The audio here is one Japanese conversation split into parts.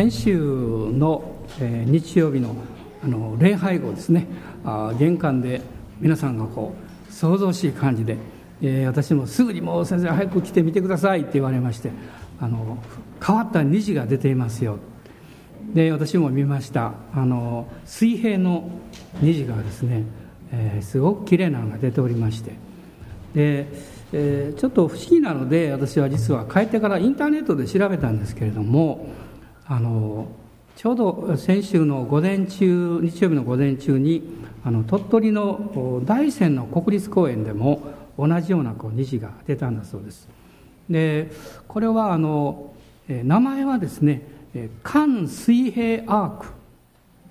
先週の、え、日曜日のあの礼拝後ですね。あ玄関で皆さんがこう想像しい感じで、え、私もすぐにもう先生早く来てみてくださいって言われましてあの変わった虹が出ていますよ。で私も見ました。あの水平の虹がですね、えー、すごく綺麗なのが出ておりまして。で、えー、ちょっと不思議なので私は実は帰ってからインターネットで調べたんですけれどもあのちょうど先週の午前中日曜日の午前中にあの鳥取の大山の国立公園でも同じようなこう虹が出たんだそうです。でこれはあの名前はですね環水平アーク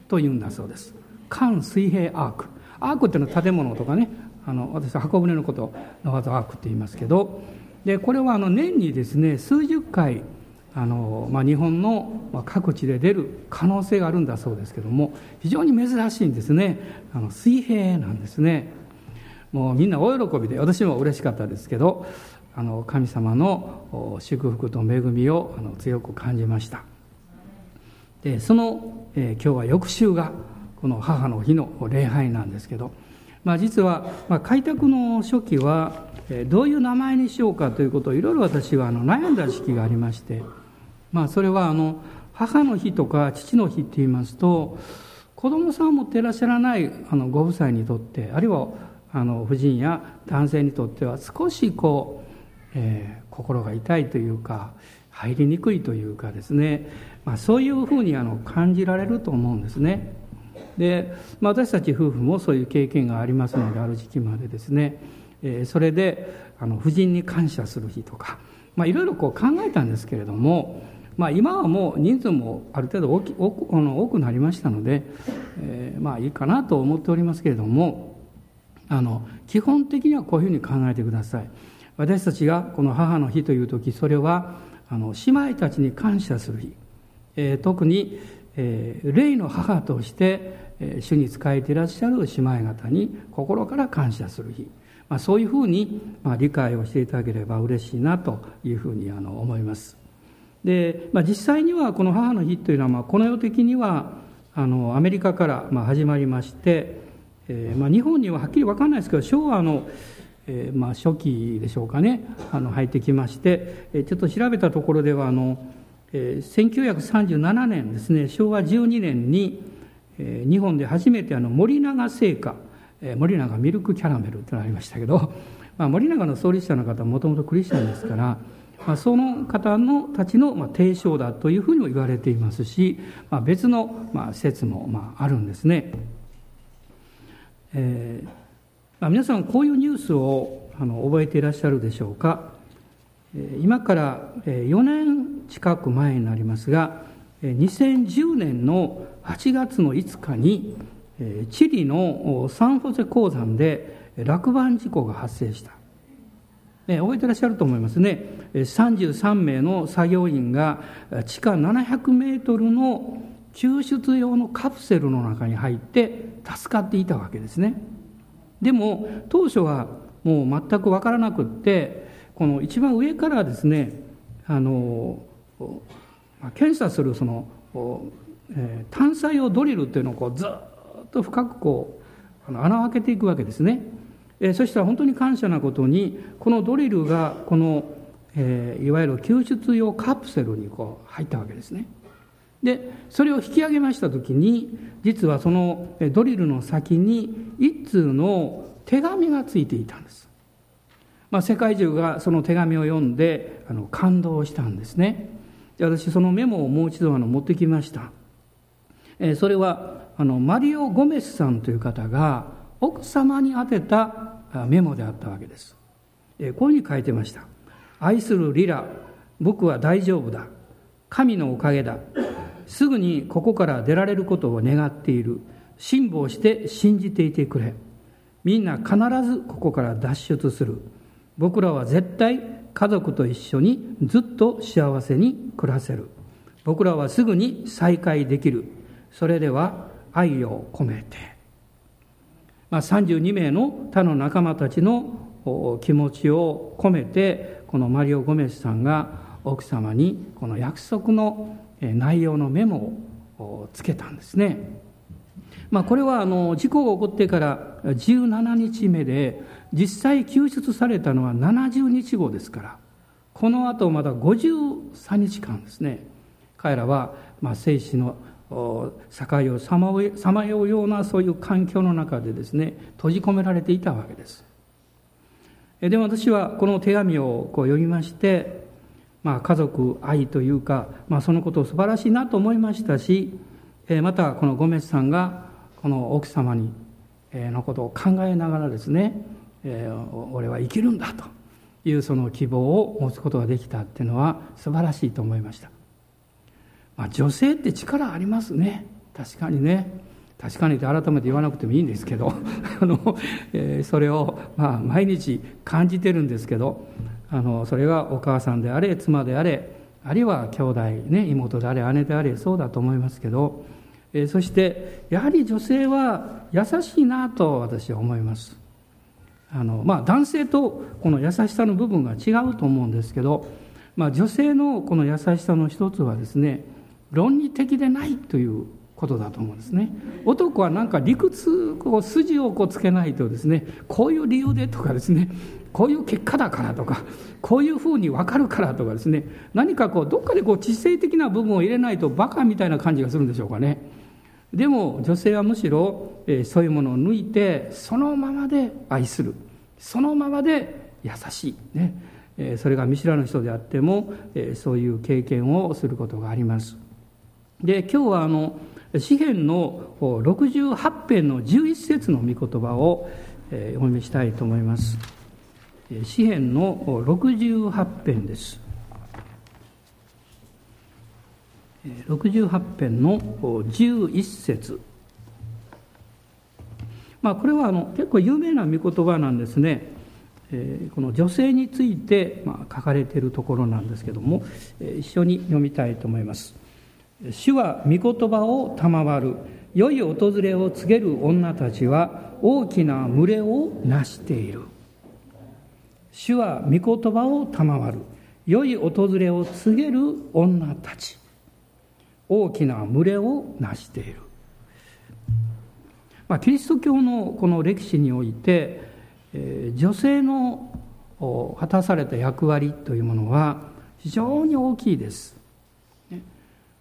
というんだそうです。環水平アーク。アークっていうのは建物とかねあの私は箱舟のことの技アークって言いますけどでこれはあの年にですね数十回あの、まあ、日本の各地で出る可能性があるんだそうですけども非常に珍しいんですね。あの水平なんですね。もうみんな大喜びで私も嬉しかったですけどあの神様の祝福と恵みをあの強く感じました。でその、えー、今日は翌週がこの母の日の礼拝なんですけど、まあ、実は、まあ、開拓の初期はえどういう名前にしようかということをいろいろ私はあの悩んだ時期がありましてまあ、それはあの母の日とか父の日って言いますと子供さんを持っていらっしゃらないあのご夫妻にとってあるいはあの婦人や男性にとっては少しこう、えー、心が痛いというか入りにくいというかですね、まあ、そういうふうにあの感じられると思うんですね。で、まあ、私たち夫婦もそういう経験がありますのである時期までですね、えー、それであの婦人に感謝する日とか、まあ、いろいろこう考えたんですけれどもまあ、今はもう人数もある程度大き多く多くなりましたので、えー、まあいいかなと思っておりますけれどもあの基本的にはこういうふうに考えてください。私たちがこの母の日という時それはあの姉妹たちに感謝する日、えー、特に、えー、霊の母として、えー、主に仕えていらっしゃる姉妹方に心から感謝する日、まあ、そういうふうに、まあ、理解をしていただければ嬉しいなというふうにあの思います。で、まあ、実際にはこの母の日というのは、まあ、この世的にはあのアメリカからまあ始まりまして、えーまあ、日本にははっきり分かんないですけど昭和の、えまあ、初期でしょうかねあの入ってきまして、え、ちょっと調べたところではあの、えー、1937年ですね昭和12年に、えー、日本で初めてあの森永製菓、えー、森永ミルクキャラメルってのがありましたけど、まあ、森永の創立者の方はもともとクリスチャンですから。まあ、その方のたちの、まあ、提唱だというふうにも言われていますし、まあ、別の、まあ、説も、まあ、あるんですね。えーまあ、皆さんこういうニュースをあの覚えていらっしゃるでしょうか。今から4年近く前になりますが2010年の8月の5日にチリのサンホセ鉱山で落盤事故が発生した。覚えてらっしゃると思いますね。33名の作業員が地下700メートルの救出用のカプセルの中に入って助かっていたわけですね。でも当初はもう全く分からなくってこの一番上からですねあの検査するその、えー、探査用ドリルっていうのをこうずっと深くこう穴を開けていくわけですね。そしたら本当に感謝なことにこのドリルがこの、いわゆる救出用カプセルにこう入ったわけですね。でそれを引き上げました時に実はそのドリルの先に一通の手紙がついていたんです、まあ、世界中がその手紙を読んであの感動したんですね。私そのメモをもう一度あの持ってきました、えー、それはあのマリオ・ゴメスさんという方が奥様に宛てたメモであったわけです。こういうふうに書いてました。愛するリラ、僕は大丈夫だ。神のおかげだ。すぐにここから出られることを願っている。辛抱して信じていてくれ。みんな必ずここから脱出する。僕らは絶対家族と一緒にずっと幸せに暮らせる。僕らはすぐに再会できる。それでは愛を込めて。まあ、32名の他の仲間たちの気持ちを込めてこのマリオ・ゴメスさんが奥様にこの約束の内容のメモをつけたんですね。まあ、これはあの事故が起こってから17日目で実際救出されたのは70日後ですからこのあとまだ53日間ですね彼らはまあ生死の境をさまようようなそういう環境の中でですね閉じ込められていたわけです。でも私はこの手紙をこう読みまして、まあ、家族愛というか、まあ、そのことを素晴らしいなと思いましたしまたこのゴメスさんがこの奥様にのことを考えながらですね俺は生きるんだというその希望を持つことができたっていうのは素晴らしいと思いました、まあ、女性って力ありますね。確かにね。確かにって改めて言わなくてもいいんですけど。あの、えー、それを、まあ、毎日感じてるんですけど。あのそれがお母さんであれ妻であれあるいは兄弟ね妹であれ姉であれそうだと思いますけど、えー、そしてやはり女性は優しいなと私は思います。あの、まあ、男性とこの優しさの部分が違うと思うんですけど、まあ、女性のこの優しさの一つはですね論理的でないということだと思うんですね。男はなんか理屈こう筋をこうつけないとですねこういう理由でとかですねこういう結果だからとかこういうふうに分かるからとかですね何かこうどっかでこう知性的な部分を入れないとバカみたいな感じがするんでしょうかね。でも女性はむしろ、そういうものを抜いてそのままで愛するそのままで優しいね、それが見知らぬ人であっても、そういう経験をすることがありますで今日はあの詩篇の68編の11節の御言葉をお読みしたいと思います。詩篇の68編です。68編の11節。まあ、これはあの結構有名な御言葉なんですね、えー、この女性について、まあ、書かれているところなんですけども、えー、一緒に読みたいと思います。主は御言葉を賜る。良い訪れを告げる女たちは大きな群れをなしている。主は御言葉を賜る。良い訪れを告げる女たち。大きな群れをなしている、まあ、キリスト教のこの歴史において、えー、女性の果たされた役割というものは非常に大きいです。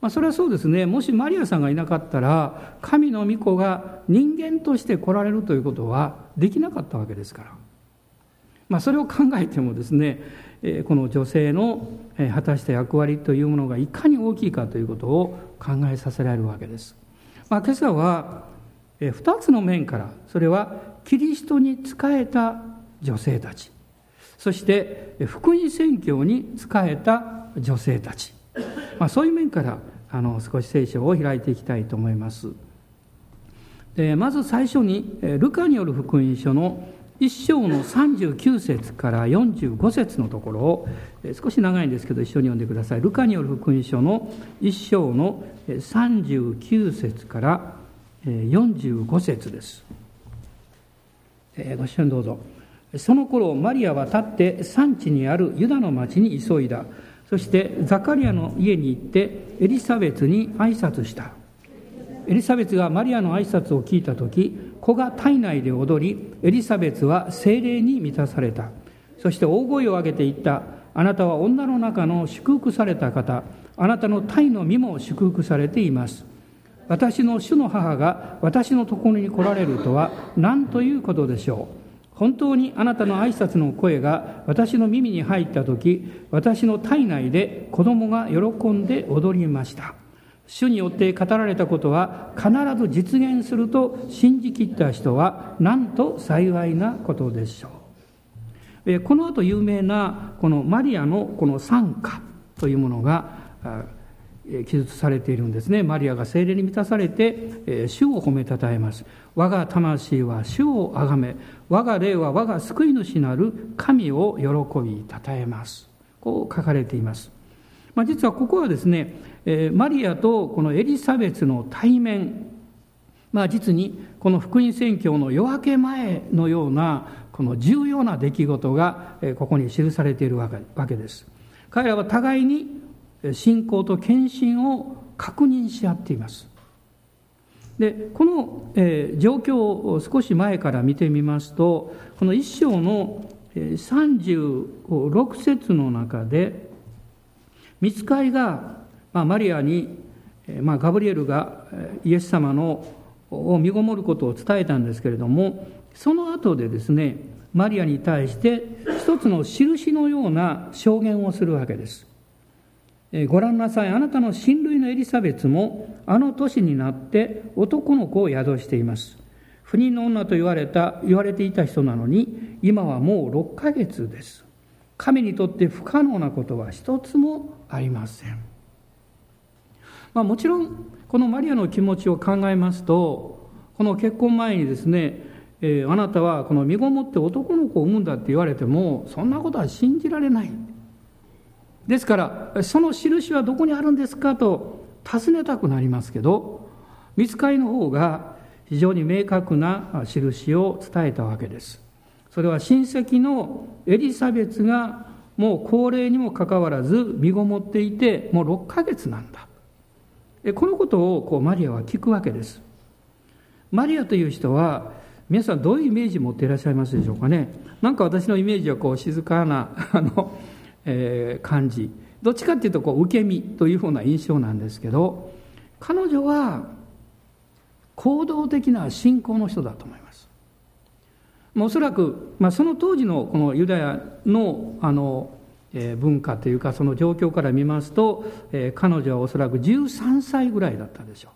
まあ、それはそうですね。もしマリアさんがいなかったら神の御子が人間として来られるということはできなかったわけですから、まあ、それを考えてもですねこの女性の果たした役割というものがいかに大きいかということを考えさせられるわけです、まあ、今朝は2つの面からそれはキリストに仕えた女性たち。そして福音宣教に仕えた女性たち。まあ、そういう面からあの少し聖書を開いていきたいと思います。でまず最初にルカによる福音書の一章の39節から45節のところを少し長いんですけど一緒に読んでください。ルカによる福音書の一章の39節から45節です。ご一緒にどうぞ。その頃マリアは立って産地にあるユダの町に急いだ。そしてザカリアの家に行ってエリザベツに挨拶したエリザベツがマリアの挨拶を聞いた時子が体内で踊りエリザベツは精霊に満たされた。そして大声を上げて言った。あなたは女の中の祝福された方。あなたの体の身も祝福されています。私の主の母が私のところに来られるとは何ということでしょう。本当にあなたの挨拶の声が私の耳に入った時私の体内で子供が喜んで踊りました。主によって語られたことは必ず実現すると信じきった人はなんと幸いなことでしょう。この後有名なこのマリアのこの賛歌というものが記述されているんですね。マリアが精霊に満たされて主を褒めたたえます。我が魂は主をあがめ我が霊は我が救い主なる神を喜びたたえます。こう書かれています、まあ、実はここはですね、えマリアとこのエリザベスの対面。まあ実にこの福音宣教の夜明け前のようなこの重要な出来事がここに記されているわけです。彼らは互いに信仰と献身を確認し合っています。でこの、え、状況を少し前から見てみますとこの一章の36節の中で見つかりが、まあ、マリアに、まあ、ガブリエルがイエス様のを身ごもることを伝えたんですけれどもその後でですねマリアに対して一つの印のような証言をするわけです。ご覧なさい。あなたの親類のエリザベツもあの年になって男の子を宿しています。不妊の女と言われた言われていた人なのに今はもう6ヶ月です。神にとって不可能なことは一つもありません、まあ、もちろんこのマリアの気持ちを考えますとこの結婚前にですね、えー、あなたはこの身ごもって男の子を産むんだって言われてもそんなことは信じられない。ですからその印はどこにあるんですかと尋ねたくなりますけど見つかりの方が非常に明確な印を伝えたわけです。それは親戚のエリザベツがもう高齢にもかかわらず身ごもっていてもう6ヶ月なんだ。このことをこうマリアは聞くわけです。マリアという人は皆さんどういうイメージ持っていらっしゃいますでしょうかね。なんか私のイメージはこう静かな あのえー、感じ。どっちかっていうとこう受け身というふうな印象なんですけど彼女は行動的な信仰の人だと思います。おそらく、まあ、その当時のこのユダヤのあの、え、文化というかその状況から見ますと、え、彼女はおそらく13歳ぐらいだったでしょう。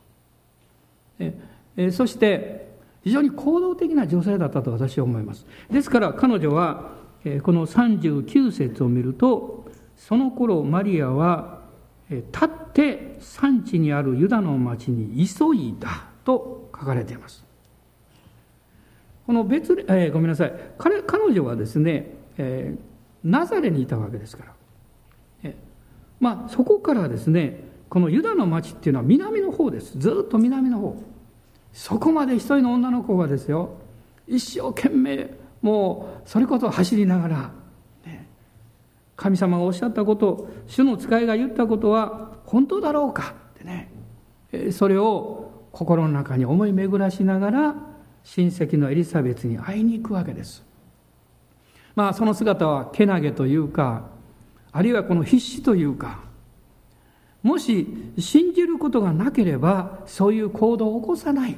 えー、そして非常に行動的な女性だったと私は思います。ですから彼女はこの39節を見るとその頃マリアは立って産地にあるユダの町に急いだと書かれていますこの別、えー、ごめんなさい彼彼女はですね、えー、ナザレにいたわけですから、えまあ、そこからですねこのユダの町っていうのは南の方です。ずっと南の方。そこまで一人の女の子がですよ。一生懸命もうそれこそ走りながら、ね、神様がおっしゃったこと主の使いが言ったことは本当だろうか？ってね。それを心の中に思い巡らしながら親戚のエリザベスに会いに行くわけです。まあその姿はけなげというかあるいはこの必死というかもし信じることがなければそういう行動を起こさない。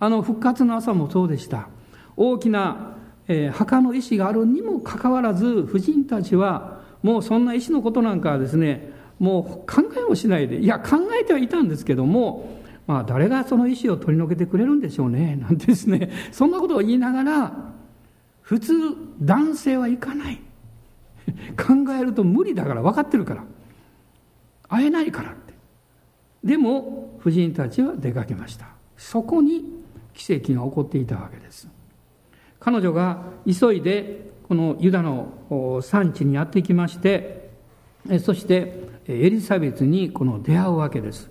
あの復活の朝もそうでした。大きな、えー、墓の石があるにもかかわらず婦人たちはもうそんな石のことなんかはですねもう考えもしないでいや考えてはいたんですけどもまあ誰がその石を取り除けてくれるんでしょうねなんてですねそんなことを言いながら普通男性は行かない。考えると無理だから分かってるから。会えないからって。でも婦人たちは出かけました。そこに奇跡が起こっていたわけです。彼女が急いでこのユダの産地にやってきましてそしてエリザベスにこの出会うわけです。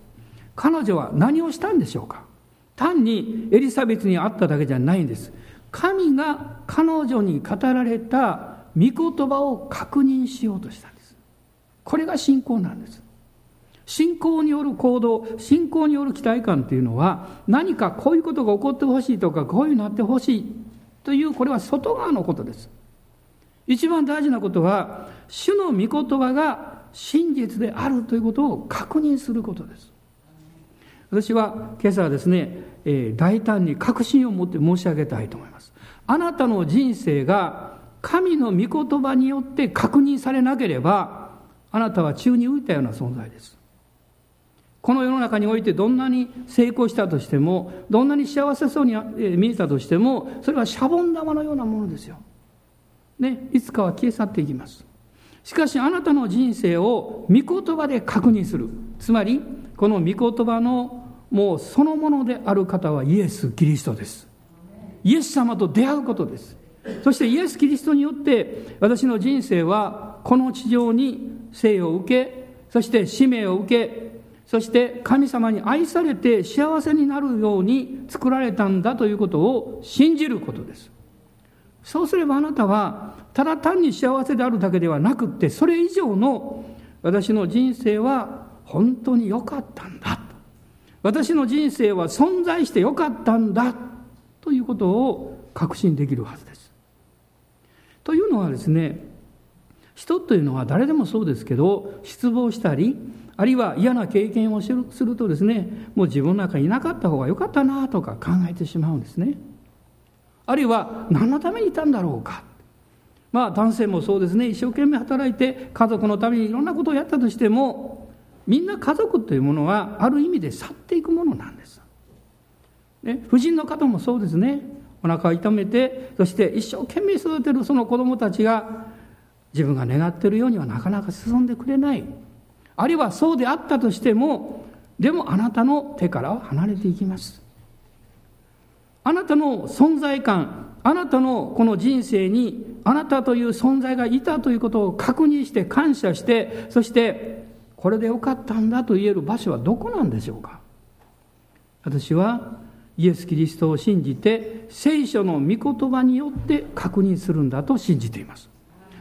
彼女は何をしたんでしょうか。単にエリザベスに会っただけじゃないんです。神が彼女に語られた御言葉を確認しようとしたんです。これが信仰なんです。信仰による行動信仰による期待感というのは何かこういうことが起こってほしいとかこういうなってほしいというこれは外側のことです。一番大事なことは主の御言葉が真実であるということを確認することです。私は今朝はですね、えー、大胆に確信を持って申し上げたいと思いますあなたの人生が神の御言葉によって確認されなければあなたは宙に浮いたような存在ですこの世の中においてどんなに成功したとしてもどんなに幸せそうに見えたとしてもそれはシャボン玉のようなものですよ。ね、いつかは消え去っていきます。しかしあなたの人生を御言葉で確認するつまりこの御言葉のもうそのものである方はイエス・キリストですイエス様と出会うことですそしてイエス・キリストによって私の人生はこの地上に生を受けそして使命を受けそして神様に愛されて幸せになるように作られたんだということを信じることです。そうすればあなたはただ単に幸せであるだけではなくってそれ以上の私の人生は本当に良かったんだ私の人生は存在して良かったんだということを確信できるはずです。というのはですね人というのは誰でもそうですけど失望したりあるいは嫌な経験をするとですねもう自分の中にいなかった方が良かったなとか考えてしまうんですね。あるいは何のためにいたんだろうかまあ男性もそうですね一生懸命働いて家族のためにいろんなことをやったとしてもみんな家族というものはある意味で去っていくものなんです。ね、婦人の方もそうですね。お腹を痛めてそして一生懸命育てるその子供たちが自分が願っているようにはなかなか進んでくれない。あるいはそうであったとしてもでもあなたの手からは離れていきます。あなたの存在感あなたのこの人生にあなたという存在がいたということを確認して感謝してそしてこれでよかったんだと言える場所はどこなんでしょうか？私はイエス・キリストを信じて聖書の御言葉によって確認するんだと信じています。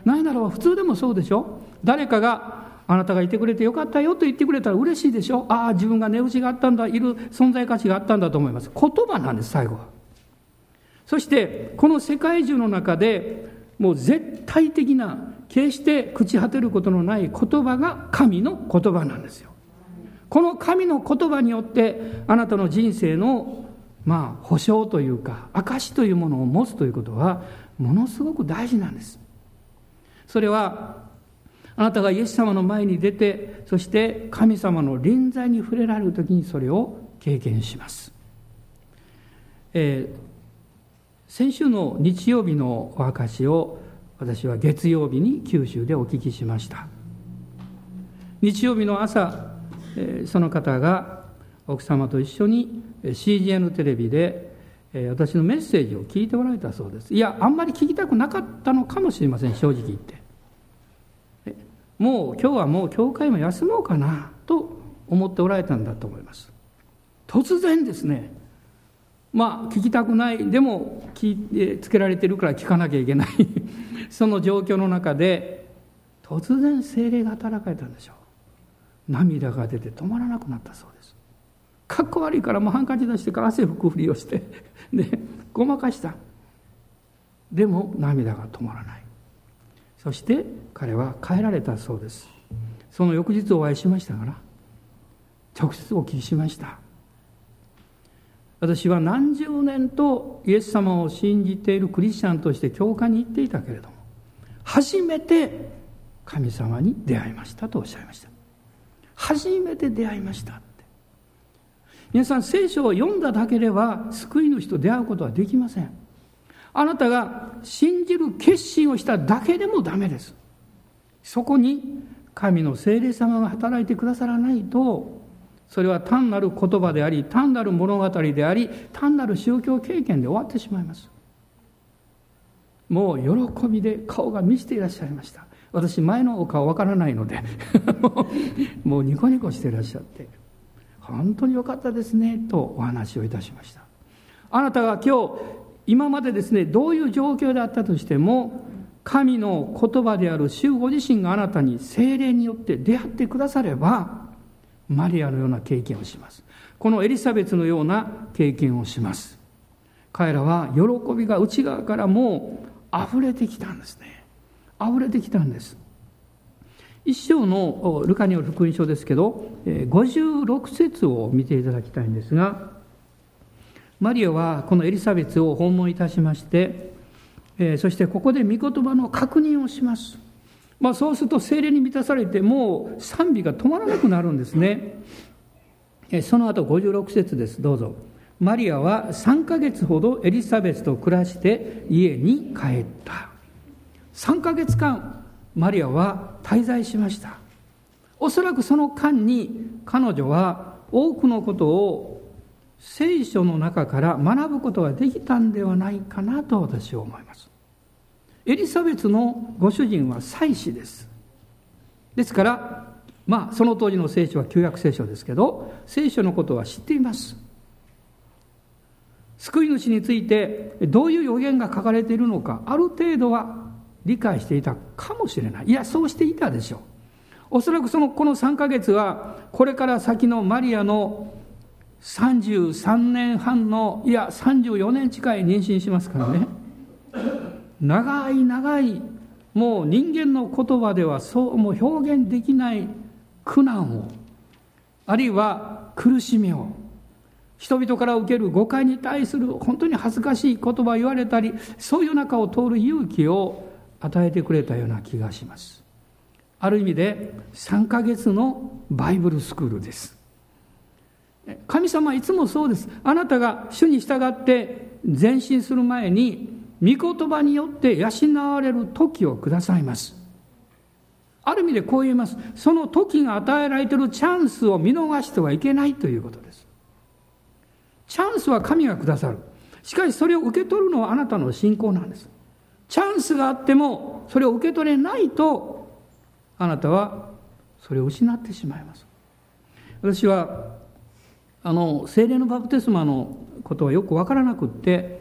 何だろう普通でもそうでしょ？誰かがあなたがいてくれてよかったよと言ってくれたら嬉しいでしょ？ああ自分が値打ちがあったんだいる存在価値があったんだと思います。言葉なんです最後は。そしてこの世界中の中でもう絶対的な決して朽ち果てることのない言葉が神の言葉なんですよ。この神の言葉によってあなたの人生のまあ保証というか証というものを持つということはものすごく大事なんです。それはあなたがイエス様の前に出てそして神様の臨在に触れられる時にそれを経験します。えー、先週の日曜日のお証を私は月曜日に九州でお聞きしました。日曜日の朝その方が奥様と一緒に CGN テレビで私のメッセージを聞いておられたそうです。いやあんまり聞きたくなかったのかもしれません正直言って。もう今日はもう教会も休もうかなと思っておられたんだと思います。突然ですね。まあ聞きたくないでも聞いつけられてるから聞かなきゃいけない。その状況の中で突然精霊が働かれたんでしょう。涙が出て止まらなくなったそうです。かっこ悪いからもうハンカチ出してから汗拭くふりをしてでごまかした。でも涙が止まらない。そして彼は帰られたそうです。その翌日お会いしましたから直接お聞きしました。私は何十年とイエス様を信じているクリスチャンとして教会に行っていたけれども初めて神様に出会いましたとおっしゃいました。初めて出会いましたって。皆さん聖書を読んだだけでは救い主と出会うことはできません。あなたが信じる決心をしただけでもダメです。そこに神の聖霊様が働いてくださらないとそれは単なる言葉であり単なる物語であり単なる宗教経験で終わってしまいます。もう喜びで顔が満ちていらっしゃいました。私前のお顔わからないので もうニコニコしていらっしゃって本当によかったですねとお話をいたしました。あなたが今日今までですねどういう状況であったとしても神の言葉である主ご自身があなたに精霊によって出会ってくださればマリアのような経験をします。このエリザベツのような経験をします。彼らは喜びが内側からもう溢れてきたんですね。溢れてきたんです。一章のルカによる福音書ですけど56節を見ていただきたいんですがマリアはこのエリザベツを訪問いたしましてそしてここで御言葉の確認をします。まあ、そうすると精霊に満たされてもう賛美が止まらなくなるんですね。その後56節です。どうぞ。マリアは3ヶ月ほどエリザベスと暮らして家に帰った。3ヶ月間マリアは滞在しました。おそらくその間に彼女は多くのことを聖書の中から学ぶことができたんではないかなと私は思います。エリザベツのご主人は祭司です。ですからまあその当時の聖書は旧約聖書ですけど聖書のことは知っています。救い主についてどういう予言が書かれているのかある程度は理解していたかもしれない。いやそうしていたでしょう。おそらくそのこの3ヶ月はこれから先のマリアの33年半のいや34年近い妊娠しますからね。長い長いもう人間の言葉ではそうもう表現できない苦難をあるいは苦しみを人々から受ける誤解に対する本当に恥ずかしい言葉を言われたりそういう中を通る勇気を与えてくれたような気がします。ある意味で3ヶ月のバイブルスクールです。神様はいつもそうです。あなたが主に従って前進する前に御言葉によって養われる時をくださいます。ある意味でこう言います。その時が与えられているチャンスを見逃してはいけないということです。チャンスは神がくださる。しかしそれを受け取るのはあなたの信仰なんです。チャンスがあってもそれを受け取れないとあなたはそれを失ってしまいます。私はあの精霊のバプテスマのことはよく分からなくって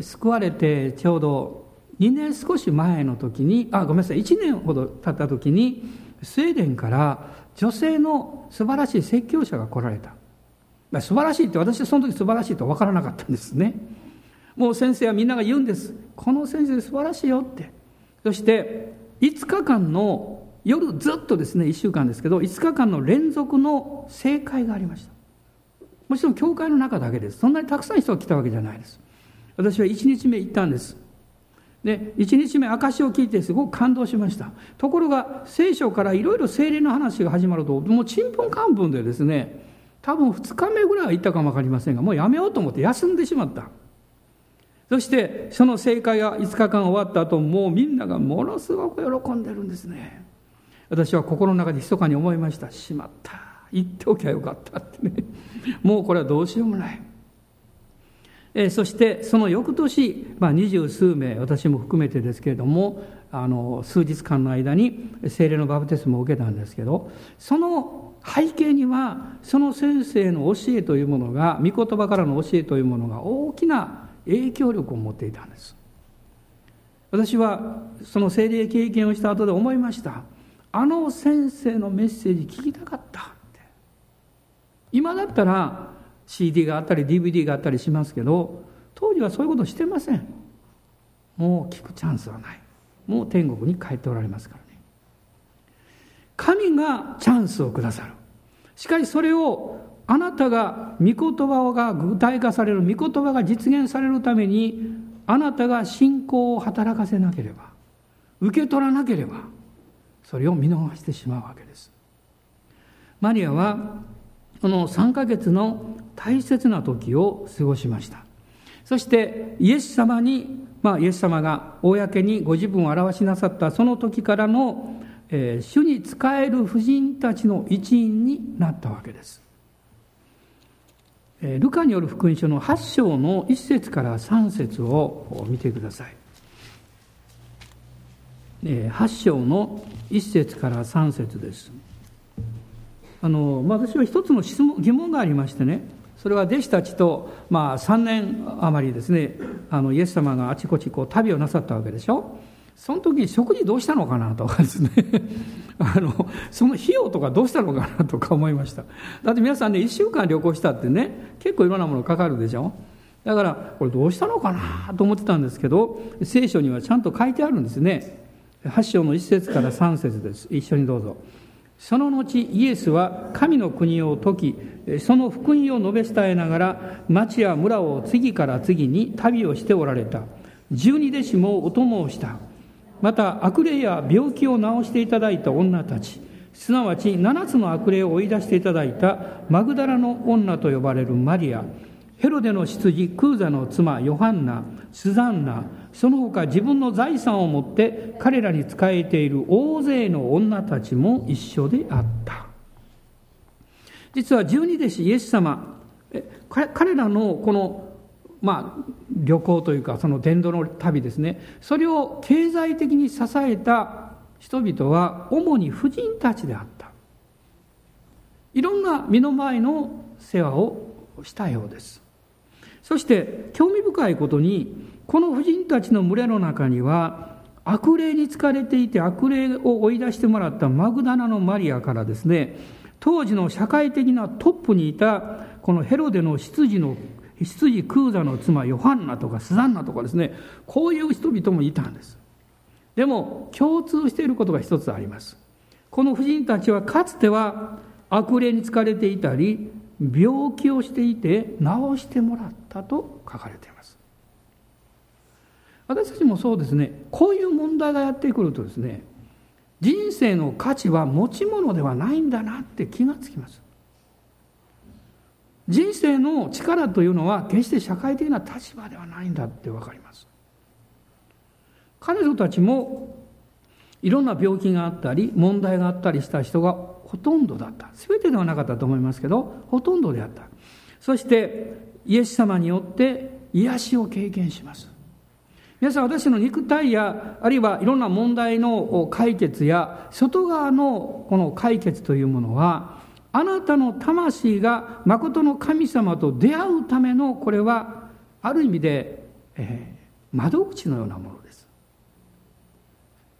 救われてちょうど2年少し前の時にあごめんなさい1年ほど経った時にスウェーデンから女性の素晴らしい説教者が来られた。素晴らしいって私はその時素晴らしいと分からなかったんですね。もう先生はみんなが言うんです。この先生素晴らしいよって。そして5日間の夜ずっとですね1週間ですけど5日間の連続の正解がありました。もちろん教会の中だけです。そんなにたくさん人が来たわけじゃないです。私は1日目行ったんです。で1日目証を聞いてすごく感動しました。ところが聖書からいろいろ精霊の話が始まるともうちんぷんかんぷんでですね多分2日目ぐらいは行ったかも分かりませんがもうやめようと思って休んでしまった。そしてその正解が5日間終わった後もうみんながものすごく喜んでるんですね。私は心の中で密かに思いました。しまった。言っておきゃよかったってね。もうこれはどうしようもない。えそしてその翌年、まあ、二十数名私も含めてですけれどもあの数日間の間に精霊のバプテスマを受けたんですけどその背景にはその先生の教えというものが御言葉からの教えというものが大きな影響力を持っていたんです。私はその精霊経験をした後で思いました。あの先生のメッセージ聞きたかったって。今だったら CD があったり DVD があったりしますけど当時はそういうことしてません。もう聞くチャンスはない。もう天国に帰っておられますから。神がチャンスをくださる。しかしそれをあなたが御言葉が具体化される御言葉が実現されるためにあなたが信仰を働かせなければ受け取らなければそれを見逃してしまうわけです。マリアはこの3ヶ月の大切な時を過ごしました。そしてイエス様に、まあ、イエス様が公にご自分を表しなさったその時からの、えー、主に仕える婦人たちの一員になったわけですえルカによる福音書の8章の1節から3節を見てください。え8章の1節から3節です。あの、ま、私は一つの質問疑問がありましてね、それは弟子たちと、まあ、3年余りですね、あのイエス様があちこちこう旅をなさったわけでしょ。その時食事どうしたのかなとかですね。あのその費用とかどうしたのかなとか思いました。だって皆さんね1週間旅行したってね結構いろんなものかかるでしょ。だからこれどうしたのかなと思ってたんですけど聖書にはちゃんと書いてあるんですね。8章の1節から3節です。一緒にどうぞ。その後イエスは神の国を説きその福音を述べ伝えながら町や村を次から次に旅をしておられた。十二弟子もお供をした。また悪霊や病気を治していただいた女たちすなわち7つの悪霊を追い出していただいたマグダラの女と呼ばれるマリアヘロデの執事クーザの妻ヨハンナスザンナその他自分の財産を持って彼らに仕えている大勢の女たちも一緒であった。実は十二弟子イエス様彼らのこのまあ、旅行というかその伝道の旅ですね。それを経済的に支えた人々は主に婦人たちであった。いろんな身の前の世話をしたようです。そして興味深いことにこの婦人たちの群れの中には悪霊に疲れていて悪霊を追い出してもらったマグダナのマリアからですね当時の社会的なトップにいたこのヘロデの執事の執事空座の妻ヨハンナとかスザンナとかですねこういう人々もいたんです。でも共通していることが一つあります。この婦人たちはかつては悪霊に疲れていたり病気をしていて治してもらったと書かれています。私たちもそうですね。こういう問題がやってくるとですね人生の価値は持ち物ではないんだなって気がつきます。人生の力というのは決して社会的な立場ではないんだって分かります。彼女たちもいろんな病気があったり問題があったりした人がほとんどだった。全てではなかったと思いますけどほとんどであった。そしてイエス様によって癒しを経験します。皆さん私の肉体やあるいはいろんな問題の解決や外側のこの解決というものはあなたの魂が誠の神様と出会うためのこれはある意味で、えー、窓口のようなものです。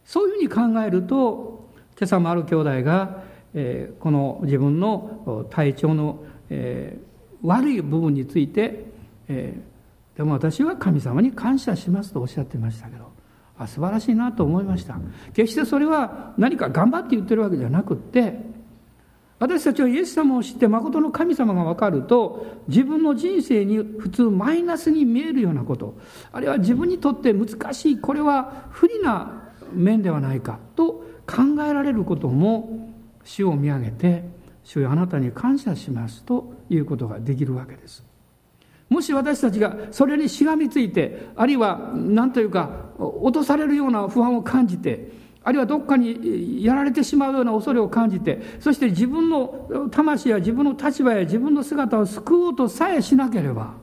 そういうふうに考えると今朝もある兄弟が、えー、この自分の体調の、えー、悪い部分について、えーでも私は神様に感謝しますとおっしゃってましたけどあ素晴らしいなと思いました。決してそれは何か頑張って言ってるわけじゃなくって私たちはイエス様を知って誠の神様が分かると自分の人生に普通マイナスに見えるようなことあるいは自分にとって難しいこれは不利な面ではないかと考えられることも主を見上げて主よあなたに感謝しますということができるわけです。もし私たちがそれにしがみついて、あるいは何というか、落とされるような不安を感じて、あるいはどっかにやられてしまうような恐れを感じて、そして自分の魂や自分の立場や自分の姿を救おうとさえしなければ、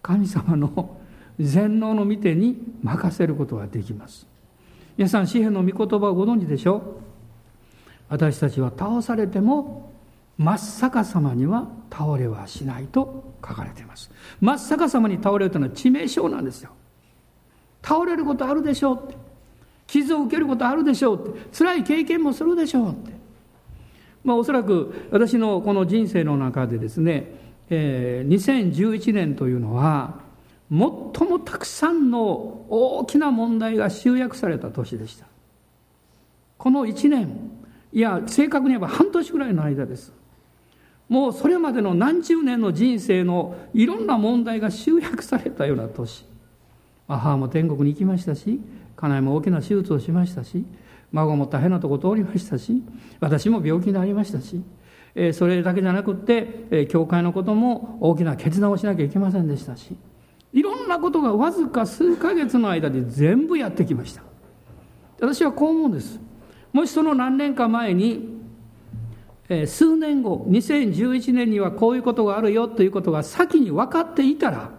神様の全能の御手に任せることができます。皆さん、詩篇の御言葉をご存知でしょう？私たちは倒されても真っ逆さまには倒れはしないと書かれています。真っ逆さまに倒れるというのは致命傷なんですよ。倒れることあるでしょうって。傷を受けることあるでしょうって。辛い経験もするでしょうって。まあおそらく私のこの人生の中でですね、えー、2011年というのは最もたくさんの大きな問題が集約された年でした。この1年いや正確に言えば半年ぐらいの間です。もうそれまでの何十年の人生のいろんな問題が集約されたような年。母も天国に行きましたし家内も大きな手術をしましたし孫も大変なとこ通りましたし私も病気になりましたしそれだけじゃなくって教会のことも大きな決断をしなきゃいけませんでしたしいろんなことがわずか数ヶ月の間で全部やってきました。私はこう思うんです。もしその何年か前に数年後2011年にはこういうことがあるよということが先に分かっていたら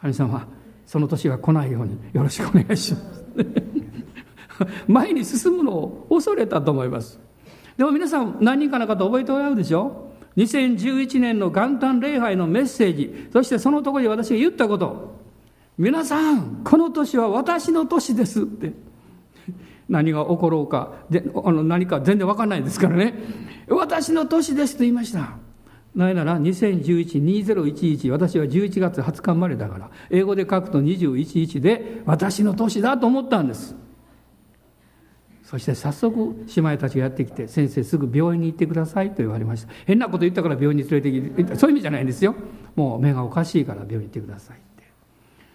神様その年が来ないようによろしくお願いします。前に進むのを恐れたと思います。でも皆さん何人かの方覚えておられるでしょ2011年の元旦礼拝のメッセージ。そしてそのところで私が言ったこと。皆さんこの年は私の年ですって。何が起ころうか。であの何か全然分かんないですからね。私の年ですと言いました。なぜなら2011-2011私は11月20日生まれだから英語で書くと21で私の年だと思ったんです。そして早速姉妹たちがやってきて先生すぐ病院に行ってくださいと言われました。変なこと言ったから病院に連れてきてそういう意味じゃないんですよ。もう目がおかしいから病院に行ってくださいって。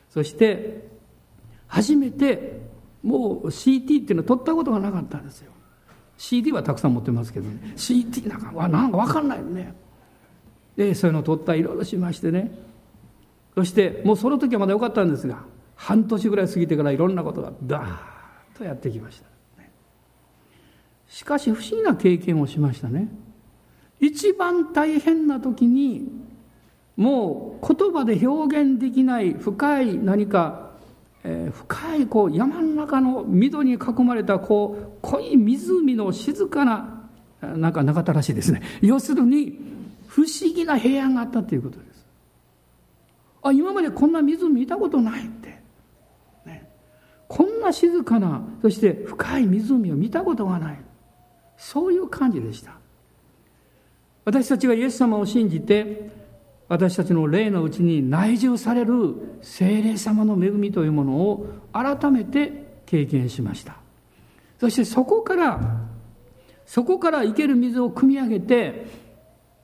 そして初めてもう CT っていうのは取ったことがなかったんですよ。CD はたくさん持ってますけどね。CT なんかわなんか分かんないよね。でそういうのを取ったいろいろしましてね。そしてもうその時はまだ良かったんですが半年ぐらい過ぎてからいろんなことがダーッとやってきました、しかし不思議な経験をしましたね。一番大変な時にもう言葉で表現できない深い何かえー、深いこう山の中の緑に囲まれたこう濃い湖の静かななんかなかったらしいですね。要するに不思議な平安があったということです。あ今までこんな湖見たことないって、ね、こんな静かなそして深い湖を見たことがない。そういう感じでした。私たちがイエス様を信じて私たちの霊のうちに内住される精霊様の恵みというものを改めて経験しました。そしてそこからそこから生ける水を汲み上げて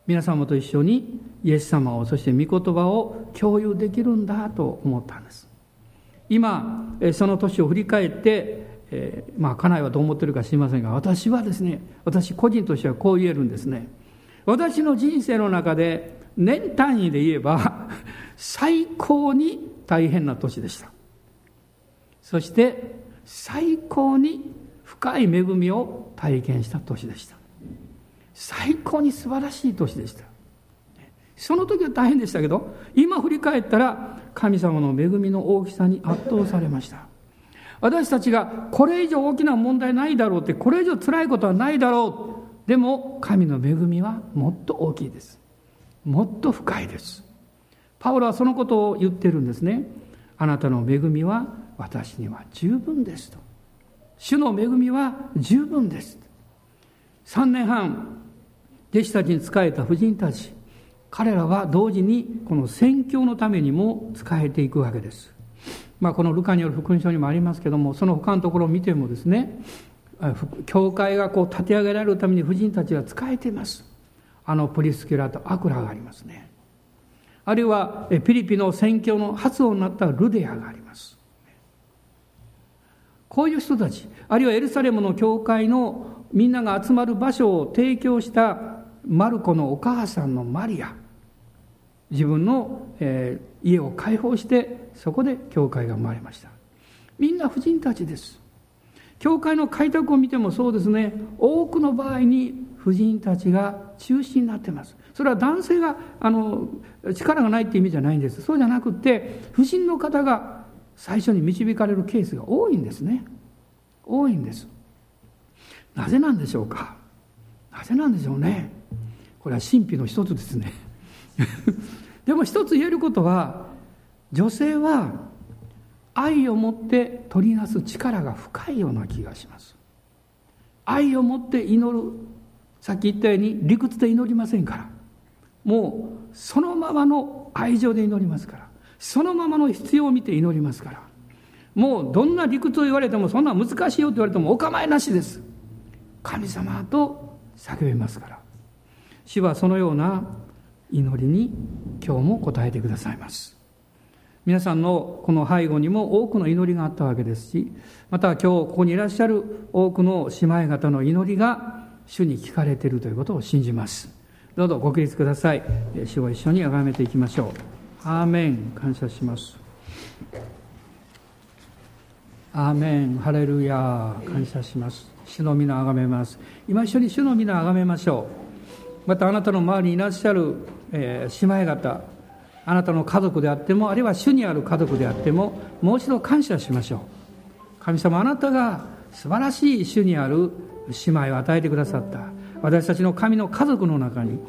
皆様と一緒にイエス様をそして御言葉を共有できるんだと思ったんです。今その年を振り返ってえー、まあ家内はどう思ってるか知りませんが私はですね私個人としてはこう言えるんですね。私の人生の中で年単位で言えば 最高に大変な年でした。そして最高に深い恵みを体験した年でした。最高に素晴らしい年でした。その時は大変でしたけど今振り返ったら神様の恵みの大きさに圧倒されました。私たちがこれ以上大きな問題ないだろうってこれ以上辛いことはないだろう。でも神の恵みはもっと大きいです。もっと深いです。パウロはそのことを言ってるんですね。あなたの恵みは私には十分ですと。主の恵みは十分です。3年半弟子たちに仕えた婦人たち彼らは同時にこの宣教のためにも仕えていくわけです。まあ、このルカによる福音書にもありますけどもその他のところを見てもですね教会がこう立て上げられるために婦人たちが仕えています。あのプリスキュラとアクラがありますね。あるいはピリピの宣教の発音になったルデアがあります。こういう人たちあるいはエルサレムの教会のみんなが集まる場所を提供したマルコのお母さんのマリア。自分の、え、家を開放してそこで教会が生まれました。みんな婦人たちです。教会の開拓を見てもそうですね。多くの場合に婦人たちが中心になってます。それは男性があの力がないって意味じゃないんです。そうじゃなくて婦人の方が最初に導かれるケースが多いんですね。多いんです。なぜなんでしょうか？なぜなんでしょうね？これは神秘の一つですね。でも一つ言えることは女性は愛を持って取りなす力が深いような気がします。愛を持って祈るさっき言ったように理屈で祈りませんから。もうそのままの愛情で祈りますから。そのままの必要を見て祈りますから。もうどんな理屈を言われてもそんな難しいよって言われてもお構いなしです。神様と叫びますから。主はそのような祈りに今日も答えてくださいます。皆さんのこの背後にも多くの祈りがあったわけですしまた今日ここにいらっしゃる多くの姉妹方の祈りが主に聞かれているということを信じます。どうぞご起立ください。主を一緒に崇めていきましょう。アーメン。感謝します。アーメン。ハレルヤ感謝します。主の皆崇めます。今一緒に主の皆崇めましょう。またあなたの周りにいらっしゃる、えー、姉妹方あなたの家族であってもあるいは主にある家族であってももう一度感謝しましょう。神様あなたが素晴らしい主にある姉妹を与えてくださった。私たちの神の家族の中に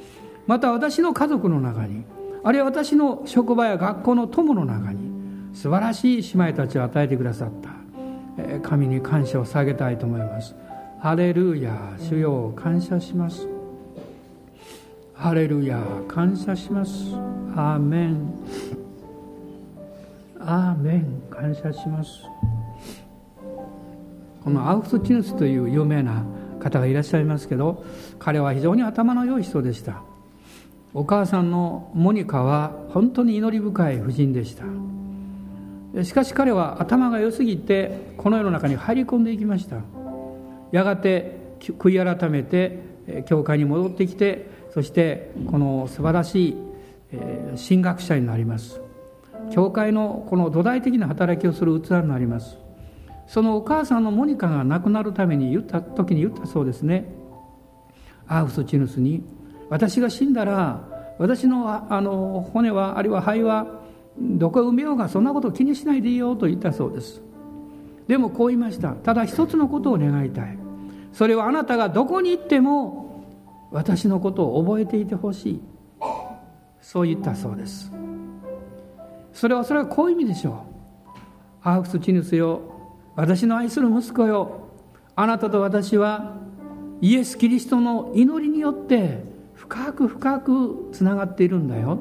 また私の家族の中にあるいは私の職場や学校の友の中に素晴らしい姉妹たちを与えてくださった。神に感謝を下げたいと思います。ハレルヤ主よ感謝します。ハレルヤ感謝します。アーメンアーメン感謝します。このアウフスチヌスという有名な方がいらっしゃいますけど彼は非常に頭の良い人でした。お母さんのモニカは本当に祈り深い婦人でした。しかし彼は頭が良すぎてこの世の中に入り込んでいきました。やがて悔い改めて教会に戻ってきてそしてこの素晴らしい神学者になります。教会のこの土台的な働きをする器になります。そのお母さんのモニカが亡くなるために言った時に言ったそうですね。アウフスチヌスに私が死んだら私のあの骨はあるいは肺はどこへ埋めようがそんなこと気にしないでいいよと言ったそうです。でもこう言いました。ただ一つのことを願いたい。それはあなたがどこに行っても私のことを覚えていてほしい。そう言ったそうです。それはそれはこういう意味でしょう。アークスチヌスよ私の愛する息子よ。あなたと私はイエス・キリストの祈りによって深く深くつながっているんだよ。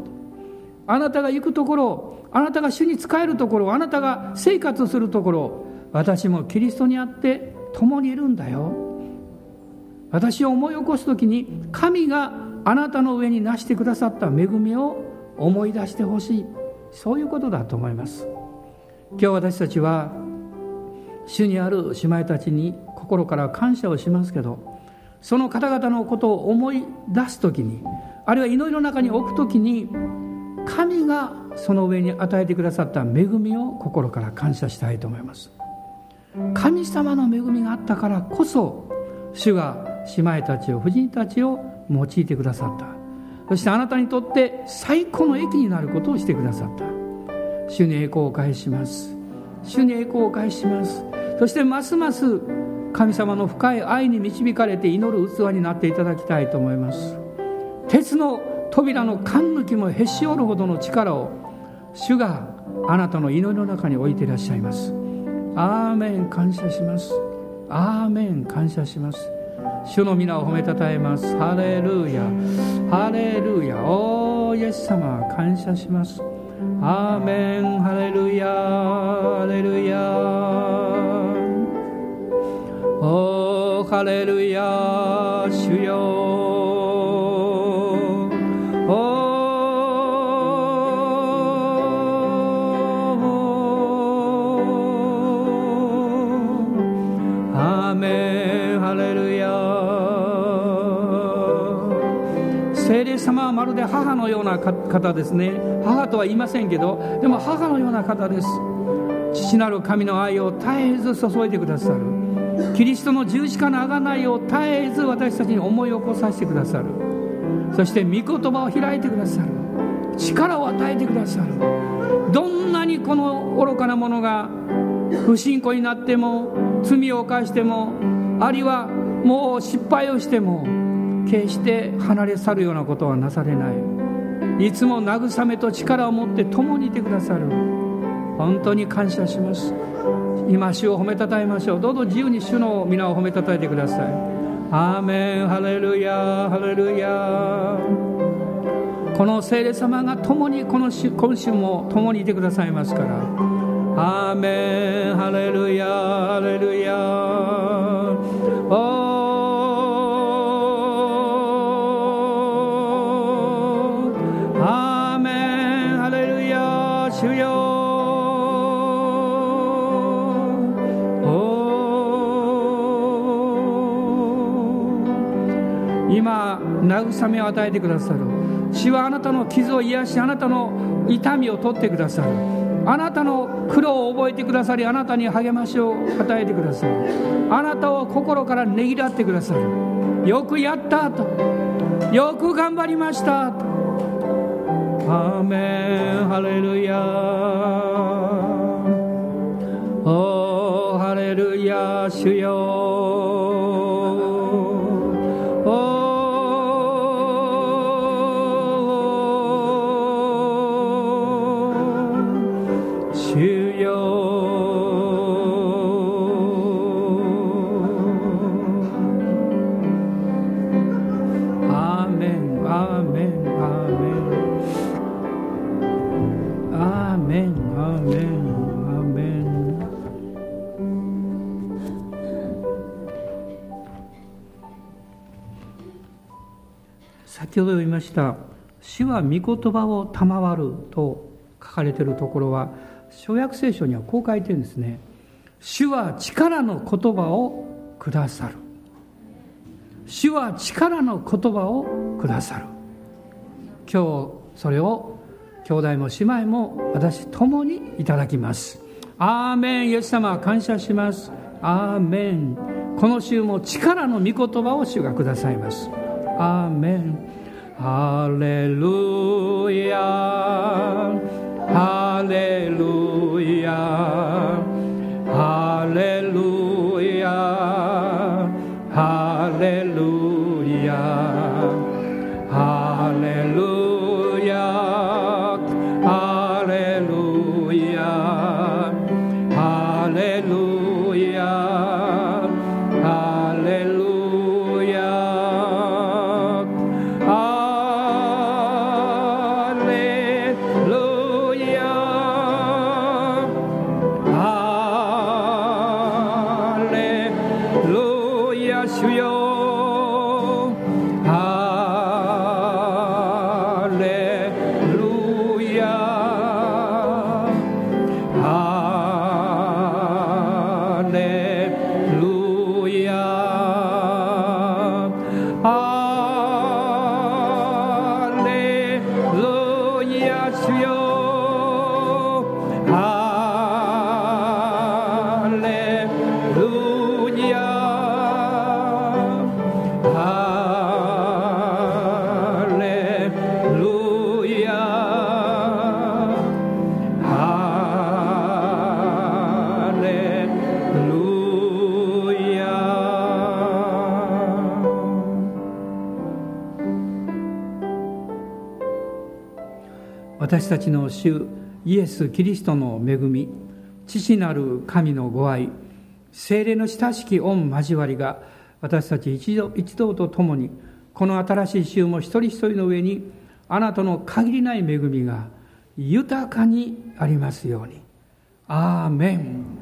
あなたが行くところあなたが主に仕えるところあなたが生活するところ私もキリストにあって共にいるんだよ。私を思い起こす時に神があなたの上に成してくださった恵みを思い出してほしい。そういうことだと思います。今日私たちは主にある姉妹たちに心から感謝をしますけどその方々のことを思い出す時にあるいは祈りの中に置く時に神がその上に与えてくださった恵みを心から感謝したいと思います。神様の恵みがあったからこそ主が姉妹たちを婦人たちを用いてくださった。そしてあなたにとって最高の益になることをしてくださった。主に栄光を返します。主に栄光を返します。そしてますます神様の深い愛に導かれて祈る器になっていただきたいと思います。鉄の扉の勘抜きもへし折るほどの力を主があなたの祈りの中に置いていらっしゃいます。アーメン感謝します。アーメン感謝します。主の皆を褒めたたえます。ハレルヤ。ハレルヤ。おーイエス様感謝します。アーメン。ハレルヤ。ハレルヤ。おーハレルヤ。まるで母のような方ですね。母とは言いませんけどでも母のような方です。父なる神の愛を絶えず注いでくださる。キリストの十字架の贖いを絶えず私たちに思い起こさせてくださる。そして御言葉を開いてくださる。力を与えてくださる。どんなにこの愚かなものが不信仰になっても罪を犯してもあるいはもう失敗をしても決して離れ去るようなことはなされない。いつも慰めと力を持って共にいてくださる。本当に感謝します。今主を褒めたたえましょう。どうぞ自由に主の皆を褒めたたえてください。アーメン。ハレルヤハレルヤこの聖霊様が共にこの今週も共にいてくださいますから。アーメン。ハレルヤハレルヤ慰めを与えてくださる。主はあなたの傷を癒しあなたの痛みを取ってくださる。あなたの苦労を覚えてくださりあなたに励ましを与えてくださる。あなたを心からねぎらってくださる。よくやったと。よく頑張りましたと。アーメン。ハレルヤ。おハレルヤ。主よ。アメンアメン先ほど読みました「主は御言葉を賜る」と書かれているところは小約聖書にはこう書いてるんですね「主は力の言葉をくださる」「主は力の言葉をくださる」今日それを兄弟も姉妹も私共にいただきます。アーメン。イエス様感謝します。アーメン。この週も力の御言葉を主がくださいます。アーメン。ハレルヤ。ハレルヤ。私たちの主イエス・キリストの恵み父なる神のご愛精霊の親しき御交わりが私たち一同一同と共にこの新しい週も一人一人の上にあなたの限りない恵みが豊かにありますように。アーメン